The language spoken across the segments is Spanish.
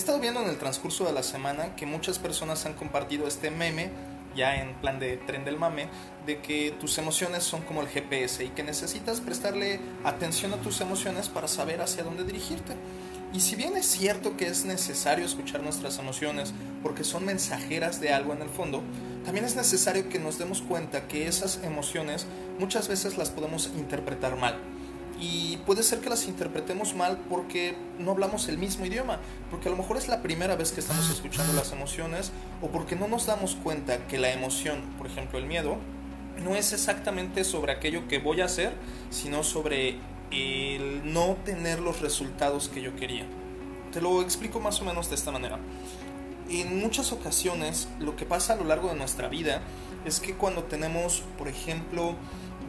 estado viendo en el transcurso de la semana que muchas personas han compartido este meme, ya en plan de tren del mame, de que tus emociones son como el GPS y que necesitas prestarle atención a tus emociones para saber hacia dónde dirigirte. Y si bien es cierto que es necesario escuchar nuestras emociones porque son mensajeras de algo en el fondo, también es necesario que nos demos cuenta que esas emociones muchas veces las podemos interpretar mal y puede ser que las interpretemos mal porque no hablamos el mismo idioma, porque a lo mejor es la primera vez que estamos escuchando las emociones o porque no nos damos cuenta que la emoción, por ejemplo el miedo, no es exactamente sobre aquello que voy a hacer, sino sobre el no tener los resultados que yo quería. Te lo explico más o menos de esta manera. En muchas ocasiones lo que pasa a lo largo de nuestra vida es que cuando tenemos, por ejemplo,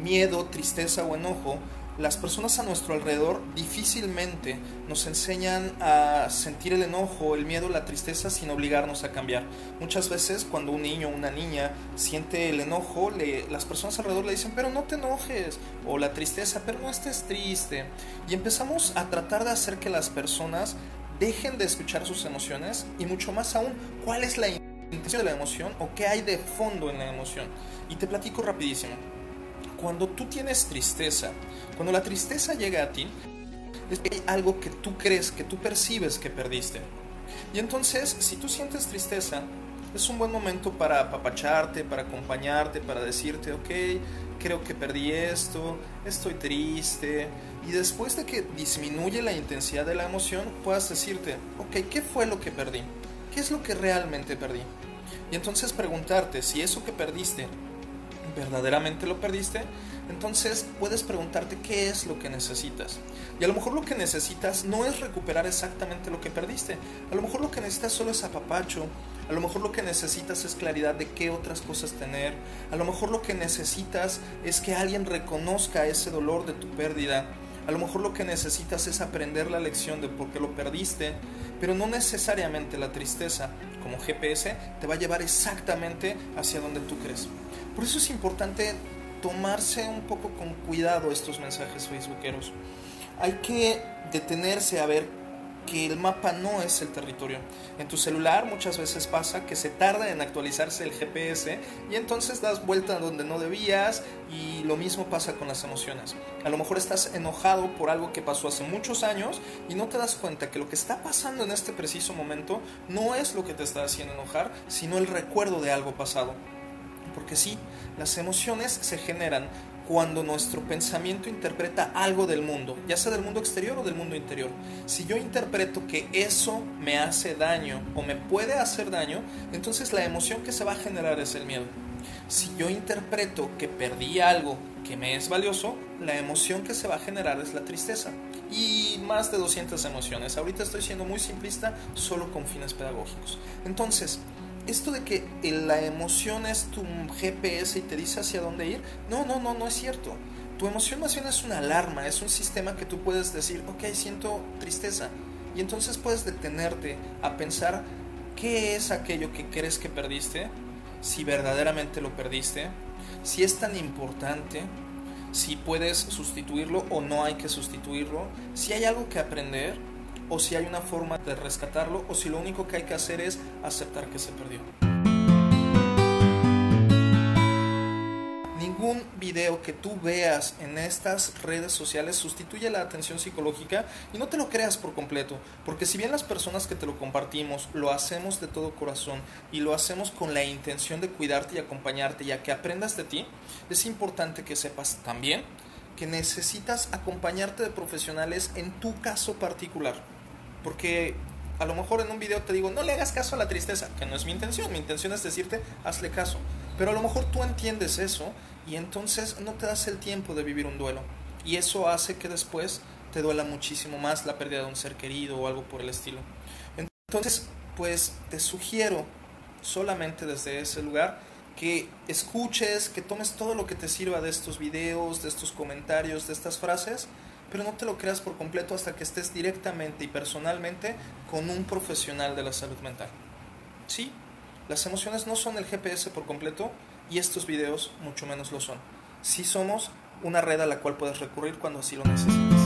miedo, tristeza o enojo, las personas a nuestro alrededor difícilmente nos enseñan a sentir el enojo, el miedo, la tristeza sin obligarnos a cambiar. Muchas veces cuando un niño o una niña siente el enojo, las personas alrededor le dicen, pero no te enojes, o la tristeza, pero no estés triste. Y empezamos a tratar de hacer que las personas dejen de escuchar sus emociones y mucho más aún, cuál es la intención de la emoción o qué hay de fondo en la emoción. Y te platico rapidísimo cuando tú tienes tristeza, cuando la tristeza llega a ti, es que hay algo que tú crees, que tú percibes que perdiste. Y entonces, si tú sientes tristeza, es un buen momento para apapacharte, para acompañarte, para decirte, ok, creo que perdí esto, estoy triste. Y después de que disminuye la intensidad de la emoción, puedas decirte, ok, ¿qué fue lo que perdí? ¿Qué es lo que realmente perdí? Y entonces preguntarte si eso que perdiste verdaderamente lo perdiste, entonces puedes preguntarte qué es lo que necesitas. Y a lo mejor lo que necesitas no es recuperar exactamente lo que perdiste. A lo mejor lo que necesitas solo es apapacho. A lo mejor lo que necesitas es claridad de qué otras cosas tener. A lo mejor lo que necesitas es que alguien reconozca ese dolor de tu pérdida. A lo mejor lo que necesitas es aprender la lección de por qué lo perdiste, pero no necesariamente la tristeza como GPS te va a llevar exactamente hacia donde tú crees. Por eso es importante tomarse un poco con cuidado estos mensajes facebookeros. Hay que detenerse a ver que el mapa no es el territorio. En tu celular muchas veces pasa que se tarda en actualizarse el GPS y entonces das vuelta donde no debías y lo mismo pasa con las emociones. A lo mejor estás enojado por algo que pasó hace muchos años y no te das cuenta que lo que está pasando en este preciso momento no es lo que te está haciendo enojar, sino el recuerdo de algo pasado. Porque sí, las emociones se generan cuando nuestro pensamiento interpreta algo del mundo, ya sea del mundo exterior o del mundo interior. Si yo interpreto que eso me hace daño o me puede hacer daño, entonces la emoción que se va a generar es el miedo. Si yo interpreto que perdí algo que me es valioso, la emoción que se va a generar es la tristeza. Y más de 200 emociones. Ahorita estoy siendo muy simplista, solo con fines pedagógicos. Entonces, esto de que la emoción es tu GPS y te dice hacia dónde ir, no, no, no, no es cierto. Tu emoción más bien es una alarma, es un sistema que tú puedes decir, ok, siento tristeza. Y entonces puedes detenerte a pensar qué es aquello que crees que perdiste, si verdaderamente lo perdiste, si es tan importante, si puedes sustituirlo o no hay que sustituirlo, si hay algo que aprender o si hay una forma de rescatarlo o si lo único que hay que hacer es aceptar que se perdió. Ningún video que tú veas en estas redes sociales sustituye la atención psicológica y no te lo creas por completo, porque si bien las personas que te lo compartimos lo hacemos de todo corazón y lo hacemos con la intención de cuidarte y acompañarte y a que aprendas de ti, es importante que sepas también que necesitas acompañarte de profesionales en tu caso particular. Porque a lo mejor en un video te digo, no le hagas caso a la tristeza, que no es mi intención, mi intención es decirte, hazle caso. Pero a lo mejor tú entiendes eso y entonces no te das el tiempo de vivir un duelo. Y eso hace que después te duela muchísimo más la pérdida de un ser querido o algo por el estilo. Entonces, pues te sugiero solamente desde ese lugar que escuches, que tomes todo lo que te sirva de estos videos, de estos comentarios, de estas frases pero no te lo creas por completo hasta que estés directamente y personalmente con un profesional de la salud mental. Sí, las emociones no son el GPS por completo y estos videos mucho menos lo son. Sí somos una red a la cual puedes recurrir cuando así lo necesites.